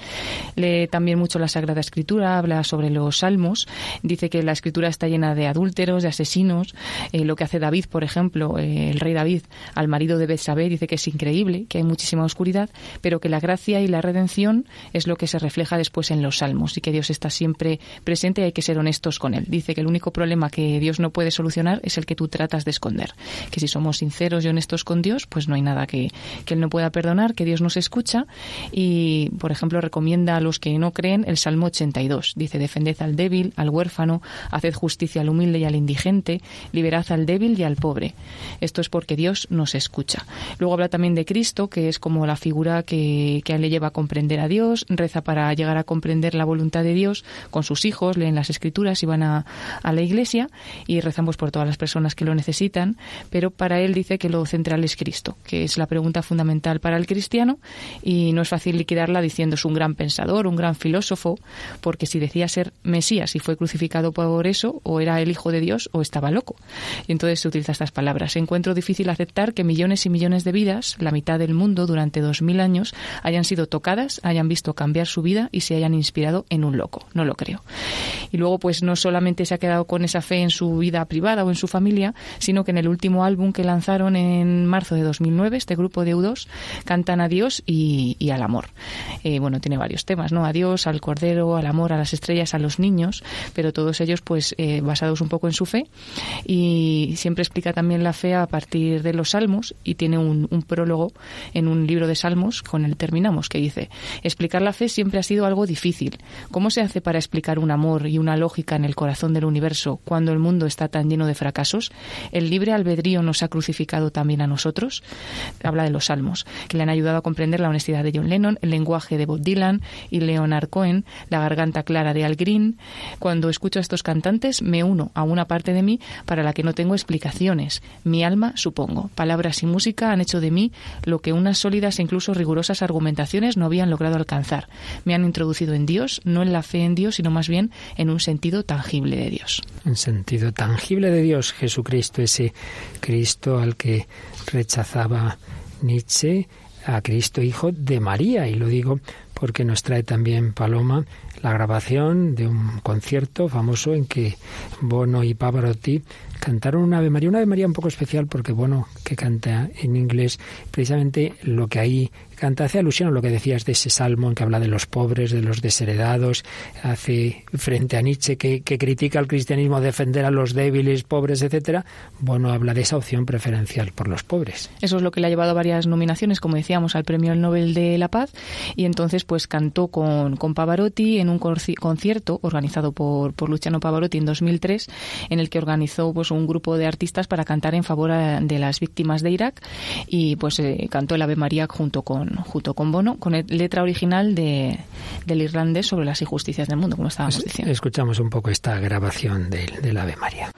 Lee también mucho la Sagrada Escritura, habla sobre los salmos, dice que la escritura está llena de adúlteros, de asesinos, eh, lo que hace David, por ejemplo, eh, el rey David, al marido de Betsabé, dice que es increíble, que hay muchísima oscuridad, pero que la gracia y la redención es lo que se refleja después en los salmos y que Dios está siempre presente y hay que ser honestos con él. Dice que el único problema que Dios no puede solucionar es el que tú tratas de esconder, que si somos sinceros y honestos con Dios, pues no hay nada que, que él no pueda perdonar, que Dios nos escucha y, por ejemplo, recomienda a los que no creen el Salmo 82. Dice, defended al débil, al huérfano, haced justicia al humilde y al indigente, liberad al débil y al pobre. Esto es porque Dios nos escucha. Luego habla también de Cristo, que es como la figura que, que le lleva a comprender a Dios, reza para llegar a comprender la voluntad de Dios con sus hijos, leen las escrituras y van a, la iglesia y rezamos por todas las personas que lo necesitan, pero para él dice que lo central es Cristo, que es la pregunta fundamental para el cristiano y no es fácil liquidarla diciendo es un gran pensador, un gran filósofo, porque si decía ser Mesías y fue crucificado por eso, o era el Hijo de Dios o estaba loco. Y entonces se utiliza estas palabras. Encuentro difícil aceptar que millones y millones de vidas, la mitad del mundo durante dos mil años, hayan sido tocadas, hayan visto cambiar su vida y se hayan inspirado en un loco. No lo creo. Y luego, pues no solamente se ha quedado con esa fe en su vida privada o en su familia, sino que en el último álbum que lanzaron en marzo de 2009, este grupo de U2, cantan a Dios y, al amor. Eh, bueno, tiene varios temas, ¿no? A Dios, al Cordero, al amor, a las estrellas, a los niños, pero todos ellos, pues, eh, basados un poco en su fe. Y siempre explica también la fe a partir de los salmos y tiene un, prólogo en un libro de salmos con el terminamos, que dice, explicar la fe siempre ha sido algo difícil. ¿Cómo se hace para explicar un amor y una lógica en el corazón del universo cuando el mundo está tan lleno de fracasos? ¿El libre albedrío nos ha crucificado también a nosotros? Habla de los salmos, que le han ayudado a comprender la honestidad de John Lennon, el lenguaje de Bob Dylan y Leonard Cohen, la garganta clara de Al Green. Cuando escucho a estos cantantes, me uno a una parte de mí para la que no tengo explicaciones. Mi alma, supongo. Palabras y música han hecho de mí lo que unas sólidas e incluso rigurosas argumentaciones no habían logrado alcanzar. Me han introducido en Dios, no en la fe en Dios, sino más bien en un sentido tangible de Dios. Un sentido tangible de Dios, Jesucristo, ese Cristo al que rechazaba Nietzsche, a Cristo Hijo de María. Y lo digo porque nos trae también Paloma la grabación de un concierto famoso en que Bono y Pavarotti cantaron una Ave María, una Ave María un poco especial porque Bono, que canta en inglés, precisamente lo que ahí canta hace alusión a lo que decías de ese salmo en que habla de los pobres, de los desheredados, hace frente a Nietzsche que, critica al cristianismo defender a los débiles, pobres, etcétera. Bueno, habla de esa opción preferencial por los pobres. Eso es lo que le ha llevado a varias nominaciones, como decíamos, al Premio Nobel de la Paz y entonces pues cantó con, con Pavarotti en un concierto organizado por, por Luciano Pavarotti en 2003 en el que organizó pues un grupo de artistas para cantar en favor de las víctimas de Irak y pues eh, cantó el Ave María junto con junto con Bono, con letra original de, del irlandés sobre las injusticias del mundo, como estábamos pues diciendo. Escuchamos un poco esta grabación del, del Ave María.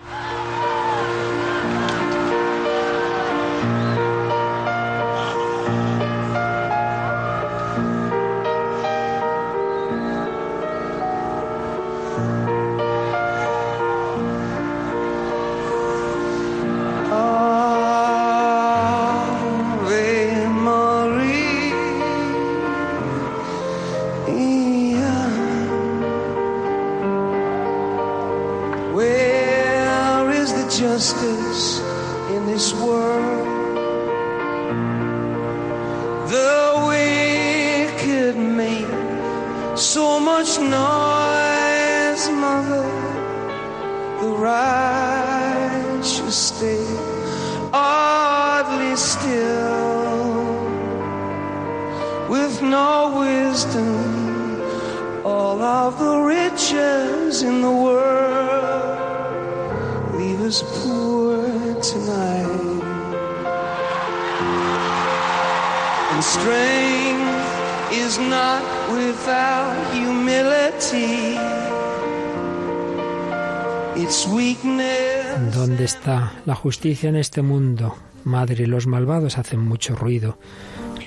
Justicia en este mundo? Madre, los malvados hacen mucho ruido.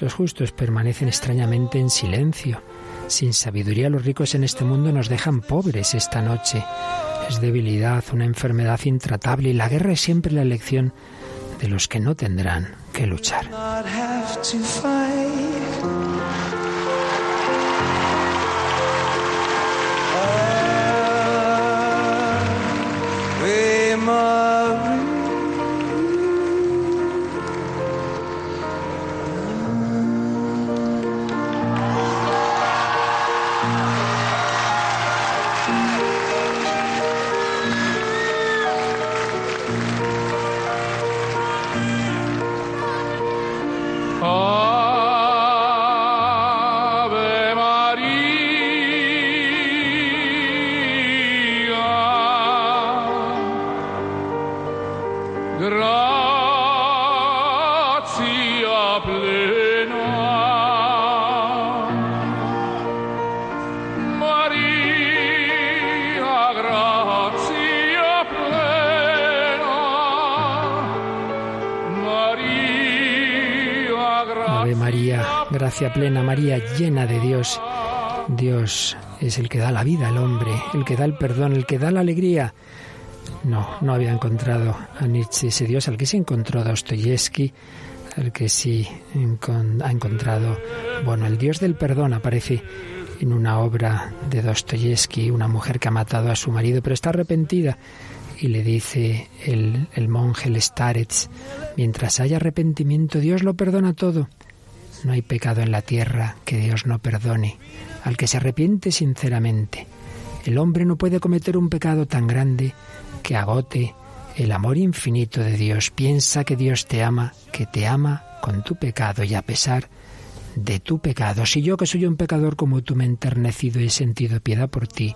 Los justos permanecen extrañamente en silencio. Sin sabiduría los ricos en este mundo nos dejan pobres esta noche. Es debilidad, una enfermedad intratable y la guerra es siempre la elección de los que no tendrán que luchar. Plena, María llena de Dios. Dios es el que da la vida al hombre, el que da el perdón, el que da la alegría. No, no había encontrado a Nietzsche ese Dios al que se encontró Dostoyevsky, al que sí ha encontrado, bueno, el Dios del perdón aparece en una obra de Dostoyevsky, una mujer que ha matado a su marido, pero está arrepentida. Y le dice el, el monje, el mientras haya arrepentimiento, Dios lo perdona todo. No hay pecado en la tierra que Dios no perdone, al que se arrepiente sinceramente. El hombre no puede cometer un pecado tan grande que agote el amor infinito de Dios. Piensa que Dios te ama, que te ama con tu pecado y a pesar de tu pecado. Si yo que soy un pecador como tú me he enternecido y he sentido piedad por ti,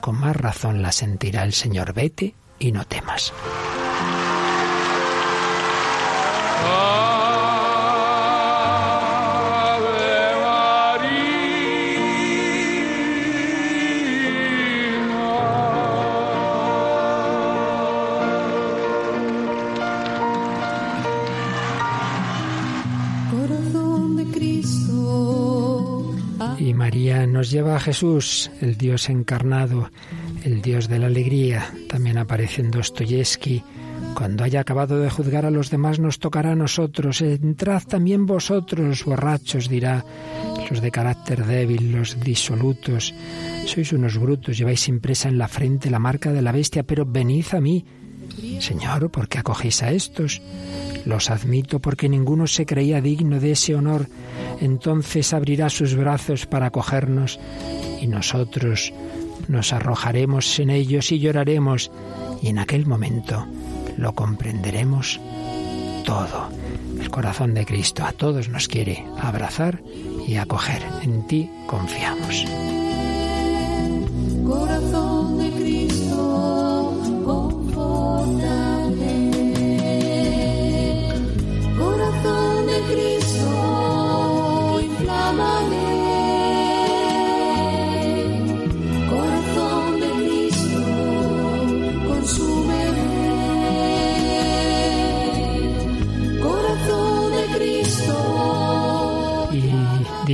con más razón la sentirá el Señor. Vete y no temas. Lleva a Jesús, el Dios encarnado, el Dios de la alegría. También aparece en Dostoyevsky. Cuando haya acabado de juzgar a los demás, nos tocará a nosotros. Entrad también vosotros, borrachos, dirá, los de carácter débil, los disolutos. Sois unos brutos, lleváis impresa en la frente la marca de la bestia, pero venid a mí. Señor, ¿por qué acogéis a estos? Los admito porque ninguno se creía digno de ese honor. Entonces abrirá sus brazos para acogernos y nosotros nos arrojaremos en ellos y lloraremos y en aquel momento lo comprenderemos todo. El corazón de Cristo a todos nos quiere abrazar y acoger. En ti confiamos.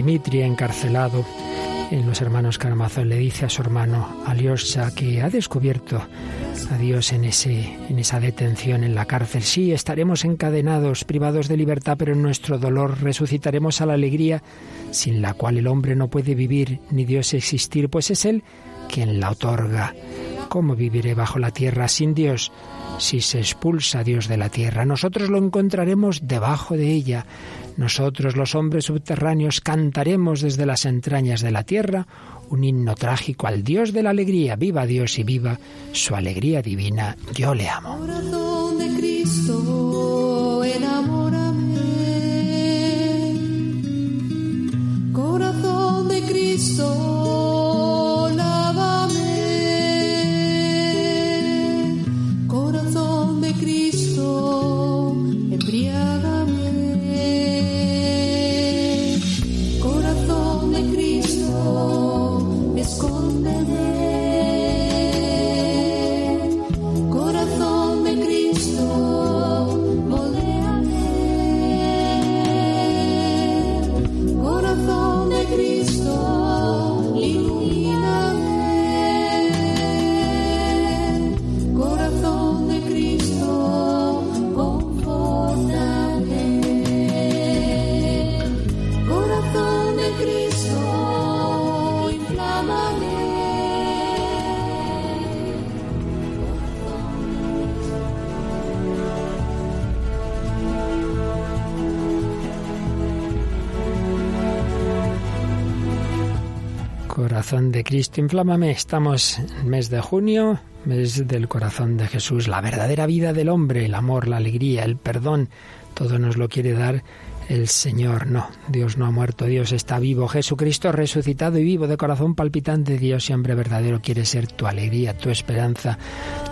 Dimitri encarcelado en los hermanos Karamazov le dice a su hermano Alyosha que ha descubierto a Dios en, ese, esa detención en la cárcel. Sí, estaremos encadenados, privados de libertad, pero en nuestro dolor resucitaremos a la alegría sin la cual el hombre no puede vivir ni Dios existir, pues es Él quien la otorga. ¿Cómo viviré bajo la tierra sin Dios? Si se expulsa Dios de la tierra, nosotros lo encontraremos debajo de ella. Nosotros, los hombres subterráneos, cantaremos desde las entrañas de la tierra un himno trágico al Dios de la alegría. Viva Dios y viva su alegría divina. Yo le amo. Corazón de Cristo, enamórame. Corazón de Cristo, Corazón de Cristo, inflámame. Estamos en mes de junio, mes del corazón de Jesús, la verdadera vida del hombre, el amor, la alegría, el perdón. Todo nos lo quiere dar el Señor. No, Dios no ha muerto, Dios está vivo. Jesucristo resucitado y vivo de corazón palpitante. Dios y hombre verdadero quiere ser tu alegría, tu esperanza,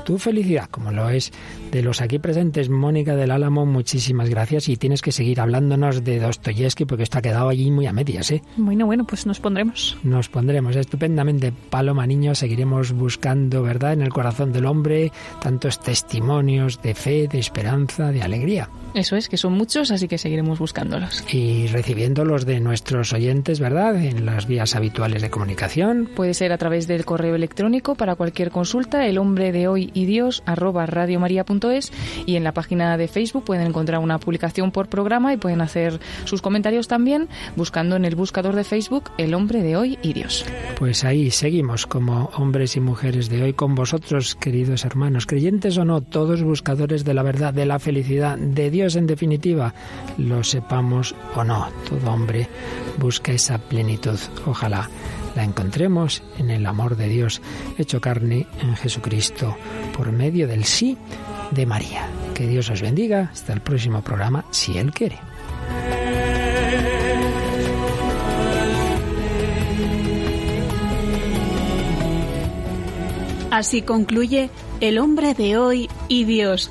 tu felicidad, como lo es de los aquí presentes. Mónica del Álamo, muchísimas gracias y tienes que seguir hablándonos de Dostoyevsky porque esto ha quedado allí muy a medias, ¿eh? Bueno, bueno, pues nos pondremos. Nos pondremos estupendamente. Paloma Niño, seguiremos buscando, ¿verdad?, en el corazón del hombre tantos testimonios de fe, de esperanza, de alegría. Eso es, que son muchos, así que seguiremos buscándolos. Y recibiendo los de nuestros oyentes, ¿verdad? En las vías habituales de comunicación. Puede ser a través del correo electrónico para cualquier consulta, el hombre de hoy y Dios arroba radiomaria.es y en la página de Facebook pueden encontrar una publicación por programa y pueden hacer sus comentarios también buscando en el buscador de Facebook el hombre de hoy y Dios. Pues ahí seguimos como hombres y mujeres de hoy con vosotros, queridos hermanos, creyentes o no, todos buscadores de la verdad, de la felicidad, de Dios en definitiva, lo sepamos o no, todo hombre busca esa plenitud. Ojalá la encontremos en el amor de Dios hecho carne en Jesucristo por medio del sí de María. Que Dios os bendiga. Hasta el próximo programa, si Él quiere. Así concluye El hombre de hoy y Dios,